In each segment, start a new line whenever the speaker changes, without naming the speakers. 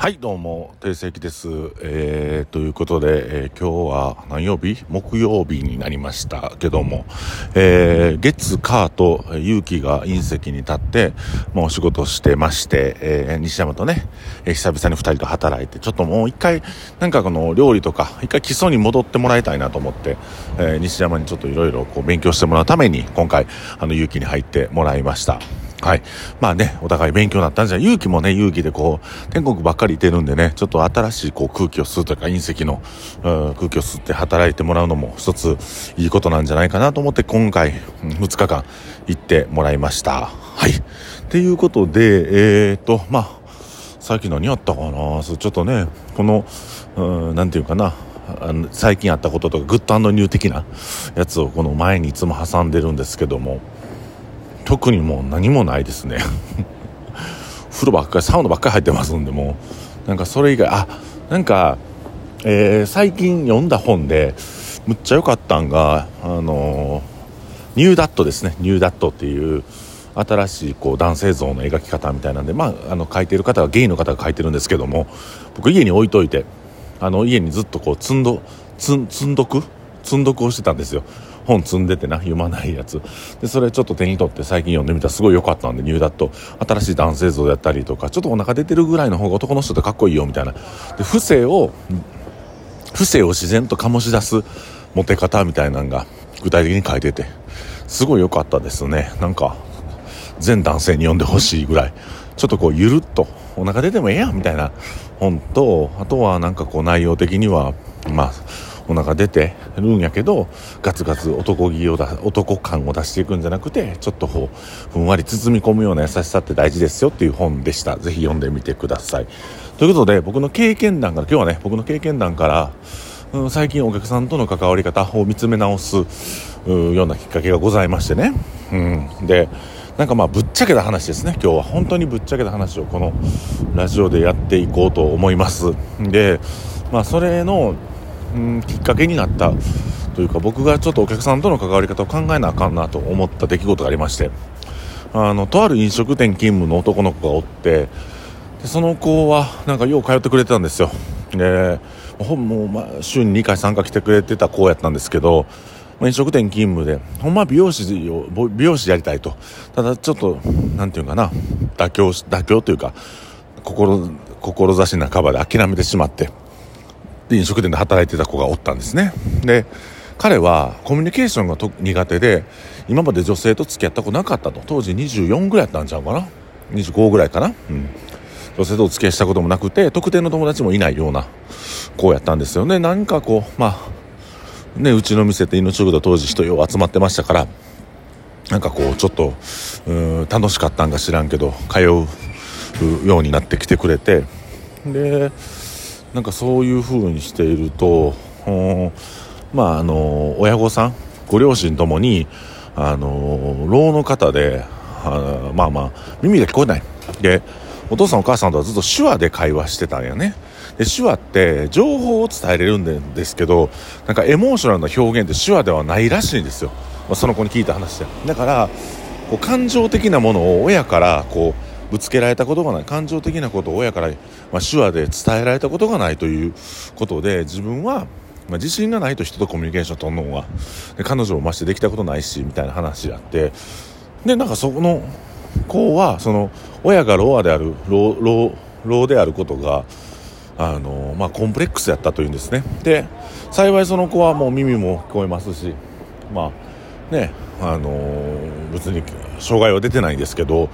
はいどうも定石です、えー、ということで、えー、今日は何曜日？木曜日になりましたけども、えー、月火と勇気が隕石に立ってもう仕事してまして、えー西山とね、え久々に2人と働いてちょっともう一回なんかこの料理とか一回基礎に戻ってもらいたいなと思って、え西山にちょっといろいろ勉強してもらうために今回あの勇気に入ってもらいました。はい。まあね、お互い勉強になったんじゃ、勇気もね、勇気でこう、天国ばっかりいてるんでね、ちょっと新しいこう空気を吸うというか、隕石の、うん、空気を吸って働いてもらうのも一ついいことなんじゃないかなと思って、今回、2日間行ってもらいました。はい。っていうことで、えーと、まあ、最近何やったかな？ちょっとね、この、うん、なんていうかな、あの最近あったこととか、グッドニュー的なやつをこの前にいつも挟んでるんですけども、特にもう何もないですね。風呂ばっかりサウナばっかり入ってますんでもう。なんかそれ以外あなんか、えー、最近読んだ本でむっちゃ良かったんがあのニューダットですね。ニューダットっていう新しいこう男性像の描き方みたいなんで、まあ、あの書いてる方はゲイの方が書いてるんですけども僕家に置いといてあの家にずっとこう積んど積んどく？積んどくをしてたんですよ。本積んでてな読まないやつ。でそれちょっと手に取って最近読んでみたらすごい良かったんでニューダット。新しい男性像やったりとかちょっとお腹出てるぐらいの方が男の人ってかっこいいよみたいな。で不正を不正を自然と醸し出すモテ方みたいなのが具体的に書いててすごい良かったですね。なんか全男性に読んでほしいぐらい。ちょっとこうゆるっとお腹出てもええやんみたいな本とあとはなんかこう内容的にはまあお腹出てるんやけどガツガツ男気をだ男感を出していくんじゃなくてちょっとこうふんわり包み込むような優しさって大事ですよっていう本でした。ぜひ読んでみてください。ということで僕の経験談から今日はね僕の経験談からうん、最近お客さんとの関わり方を見つめ直すようなきっかけがございましてね、うん、でなんかまあぶっちゃけた話ですね。今日は本当にぶっちゃけた話をこのラジオでやっていこうと思います。でまあそれのうんきっかけになったというか僕がちょっとお客さんとの関わり方を考えなあかんなと思った出来事がありましてあのとある飲食店勤務の男の子がおってでその子はなんかよう通ってくれてたんですよ。でほもう、まあ、週に2回3回来てくれてた子やったんですけど飲食店勤務でほんま美容師を美容師やりたいと。ただちょっとなんていうかな妥協妥協というか心志半ばで諦めてしまって。飲食店で働いてた子がおったんですね。で彼はコミュニケーションが苦手で今まで女性と付き合ったことなかったと。当時24ぐらいやったんちゃうかな。25ぐらいかな、うん、女性とお付き合いしたこともなくて特定の友達もいないような子やったんですよね。何かこうまあねうちの店って命食堂当時人よう集まってましたからなんかこうちょっとうん楽しかったんか知らんけど通うようになってきてくれて。でなんかそういう風にしているとまああの親御さんご両親ともにあの老の方であまあまあ耳が聞こえない。でお父さんお母さんとはずっと手話で会話してたんやね。で手話って情報を伝えれるんですけどなんかエモーショナルな表現って手話ではないらしいんですよ、まあ、その子に聞いた話で。だからこう感情的なものを親からこうぶつけられたことがない。感情的なことを親から、まあ、手話で伝えられたことがないということで自分は、まあ、自信がないと人とコミュニケーション取るのはで彼女もましてできたことないしみたいな話があって。でなんかそこの子はその親がロアであるロロロであることがあの、まあ、コンプレックスやったというんですね。で幸いその子はもう耳も聞こえますしまあねあの別に障害は出てないんですけど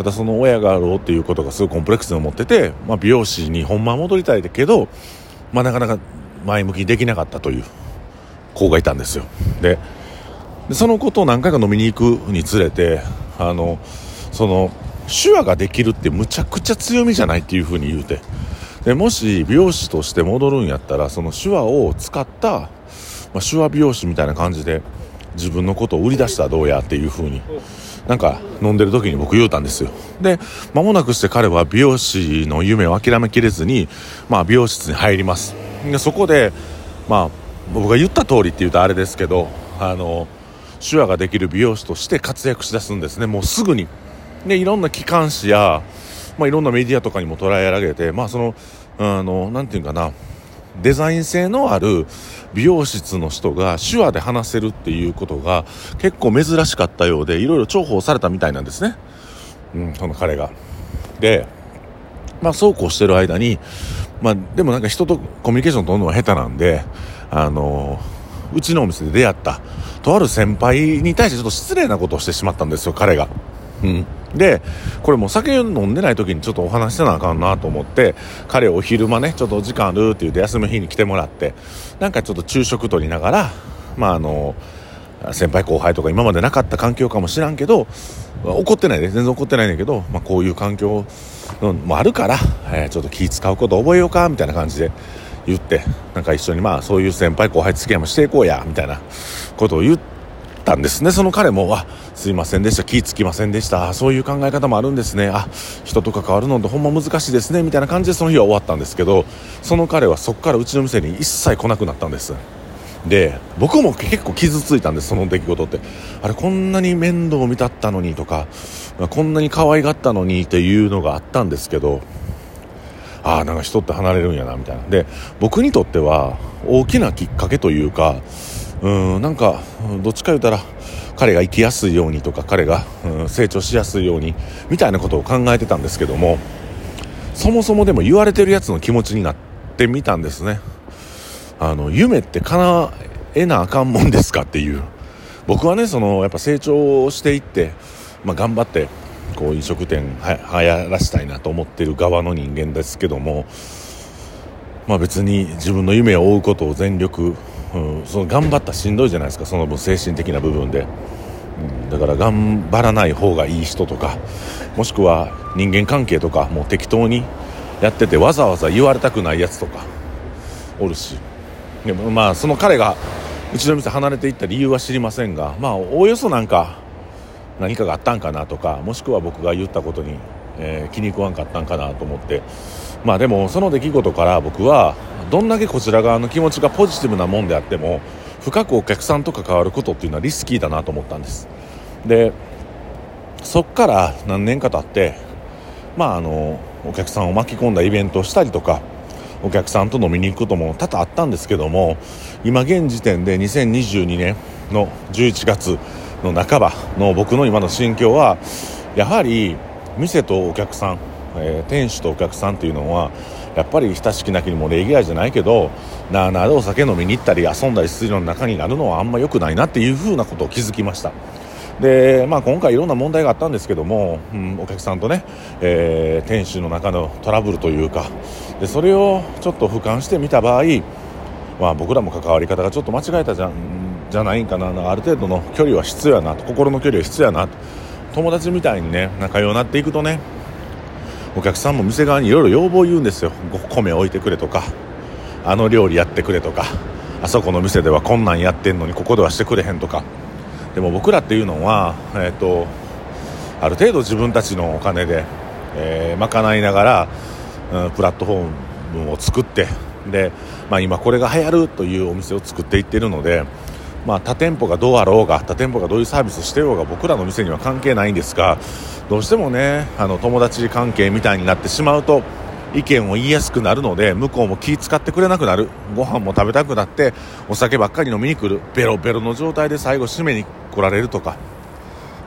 ただその親がろうっていうことがすごいコンプレックスに思ってて、まあ、美容師にほんま戻りたいけど、まあ、なかなか前向きにできなかったという子がいたんですよ。でそのことを何回か飲みに行くにつれてあのその手話ができるってむちゃくちゃ強みじゃないっていうふうに言うて。でもし美容師として戻るんやったらその手話を使った、まあ、手話美容師みたいな感じで自分のことを売り出したらどうやっていうふうになんか飲んでる時に僕言うたんですよ。で間もなくして彼は美容師の夢を諦めきれずに、まあ、美容室に入ります。でそこでまあ僕が言った通りって言うとあれですけどあの手話ができる美容師として活躍しだすんですね。もうすぐに。でいろんな機関誌やまあ、いろんなメディアとかにも捉え上げて、まあ、その、あの、なんていうかな、デザイン性のある美容室の人が手話で話せるっていうことが結構珍しかったようで、いろいろ重宝されたみたいなんですね。うん、その彼が。で、まあそうこうしてる間に、まあでもなんか人とコミュニケーション取るのは下手なんで、あのうちのお店で出会った、とある先輩に対してちょっと失礼なことをしてしまったんですよ、彼が。うん。で、これもう酒飲んでない時にちょっとお話してなあかんなと思って、彼お昼間ね、ちょっとお時間あるって言って休む日に来てもらって、なんかちょっと昼食取りながら、まああの、先輩後輩とか今までなかった環境かもしらんけど、怒ってないで、全然怒ってないんだけど、まあこういう環境もあるから、えー、ちょっと気使うこと覚えようか、みたいな感じで言って、なんか一緒にまあそういう先輩後輩付き合いもしていこうや、みたいなことを言ってたんですね。その彼も、あ、すいませんでした、気付きませんでした、そういう考え方もあるんですね、あ、人と関わるのってほんま難しいですね、みたいな感じでその日は終わったんですけど、その彼はそこからうちの店に一切来なくなったんです。で僕も結構傷ついたんですその出来事って。あれこんなに面倒見たったのにとかこんなに可愛がったのにっていうのがあったんですけどああなんか人って離れるんやなみたいな。で僕にとっては大きなきっかけというかうんなんかどっちか言うたら彼が生きやすいようにとか彼が、成長しやすいようにみたいなことを考えてたんですけどもそもそもでも言われてるやつの気持ちになってみたんですね。あの夢って叶えなあかんもんですかっていう。僕はねそのやっぱ成長していって、まあ、頑張ってこう飲食店はやらしたいなと思ってる側の人間ですけども、まあ、別に自分の夢を追うことを全力、うん、その頑張ったしんどいじゃないですかその分精神的な部分で、うん、だから頑張らない方がいい人とかもしくは人間関係とかもう適当にやっててわざわざ言われたくないやつとかおるし。でもまあその彼がうちの店離れていった理由は知りませんがまあおおよそなんか何かがあったんかなとかもしくは僕が言ったことに、えー、気に食わんかったんかなと思って。まあでもその出来事から僕はどんだけこちら側の気持ちがポジティブなもんであっても深くお客さんと関わることっていうのはリスキーだなと思ったんです。でそっから何年か経ってまああのお客さんを巻き込んだイベントをしたりとかお客さんと飲みに行くことも多々あったんですけども今現時点で2022年の11月の半ばの僕の今の心境はやはり店とお客さん、えー、店主とお客さんっていうのはやっぱり親しきなきにも礼儀合いじゃないけどなあなあでお酒飲みに行ったり遊んだりするような中になるのはあんま良くないなっていうふうなことを気づきました。で、まあ、今回いろんな問題があったんですけども、うん、お客さんとね、えー、店主の中のトラブルというかでそれをちょっと俯瞰してみた場合、まあ、僕らも関わり方がちょっと間違えたじゃんじゃないんかな。ある程度の距離は必要やなと。心の距離は必要やなと。友達みたいにね仲良くなっていくとねお客さんも店側にいろいろ要望を言うんですよ。米置いてくれとかあの料理やってくれとかあそこの店ではこんなんやってんのにここではしてくれへんとか。でも僕らっていうのは、えーと、ある程度自分たちのお金で、えー、賄いながら、うん、プラットフォームを作ってで、まあ、今これが流行るというお店を作っていってるので、まあ、他店舗がどうあろうが他店舗がどういうサービスしてようが僕らの店には関係ないんですがどうしてもねあの友達関係みたいになってしまうと意見を言いやすくなるので向こうも気使ってくれなくなる。ご飯も食べたくなってお酒ばっかり飲みに来る。ベロベロの状態で最後締めに来られるとか。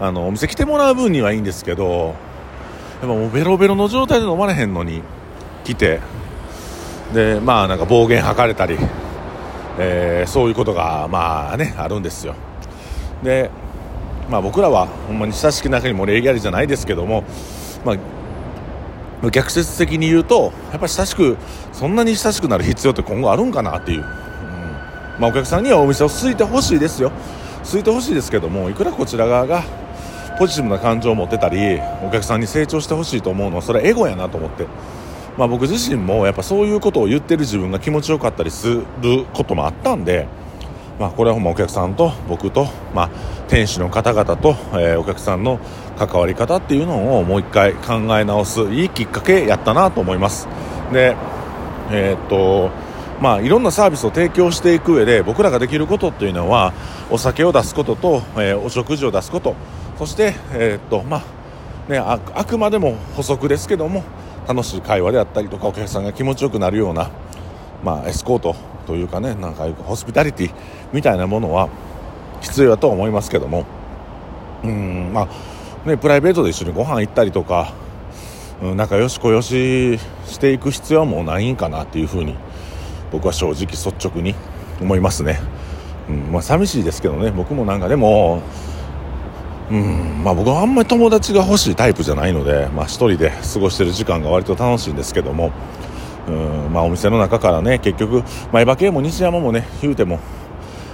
あのお店来てもらう分にはいいんですけどやっぱもうベロベロの状態で飲まれへんのに来てでまあなんか暴言吐かれたり、えー、そういうことがまあねあるんですよ。でまあ僕らはほんまに親しき中にも礼儀ありじゃないですけどもまあ逆説的に言うとやっぱり親しくそんなに親しくなる必要って今後あるんかなっていう、うん。まあ、お客さんにはお店を空いてほしいですよ。空いてほしいですけどもいくらこちら側がポジティブな感情を持ってたりお客さんに成長してほしいと思うのはそれはエゴやなと思って、まあ、僕自身もやっぱそういうことを言ってる自分が気持ちよかったりすることもあったんでまあ、これはほんまお客さんと僕と、まあ、店主の方々と、えー、お客さんの関わり方っていうのをもう一回考え直すいいきっかけやったなと思います。でえー、っとまあいろんなサービスを提供していく上で僕らができることっていうのはお酒を出すことと、えー、お食事を出すこと。そしてえー、っとまあね、ああくまでも補足ですけども楽しい会話であったりとかお客さんが気持ちよくなるような、まあ、エスコートというかねなんかホスピタリティみたいなものは必要だと思いますけども。うんまあねプライベートで一緒にご飯行ったりとか、うん、仲良しこよししていく必要はもうないんかなっていうふうに僕は正直率直に思いますね、うんまあ、寂しいですけどね僕もなんかでもうん。まあ、僕はあんまり友達が欲しいタイプじゃないので、まあ、1人で過ごしている時間が割と楽しいんですけども。うん。まあ、お店の中からね結局前馬系も西山もね言うても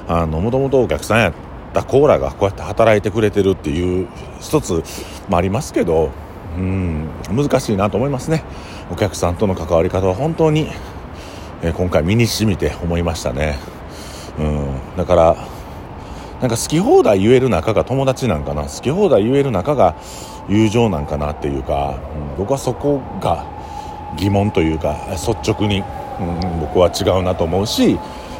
もともとお客さんやったコーラがこうやって働いてくれてるっていう一つもありますけどうん。難しいなと思いますね。お客さんとの関わり方は本当に、えー、今回身に染みて思いましたね。うん。だからなんか好き放題言える仲が友達なんかな好き放題言える仲が友情なんかなっていうか、うん、僕はそこが疑問というか率直に、うん、僕は違うなと思うし、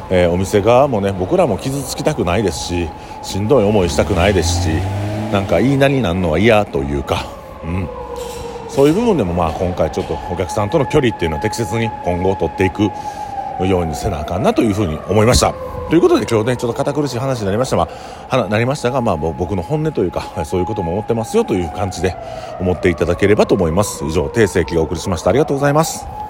えー、お店側もね僕らも傷つきたくないですししんどい思いしたくないですしなんか言いなりになるのは嫌というか、うん、そういう部分でもまあ今回ちょっとお客さんとの距離っていうのを適切に今後取っていくようにせなあかんなというふうに思いました。ということで今日ねちょっと堅苦しい話になりました。が、は、なりましたが、まあ、僕の本音というか そういうことも思ってますよという感じで思っていただければと思います。以上定世紀がお送りしました。ありがとうございます。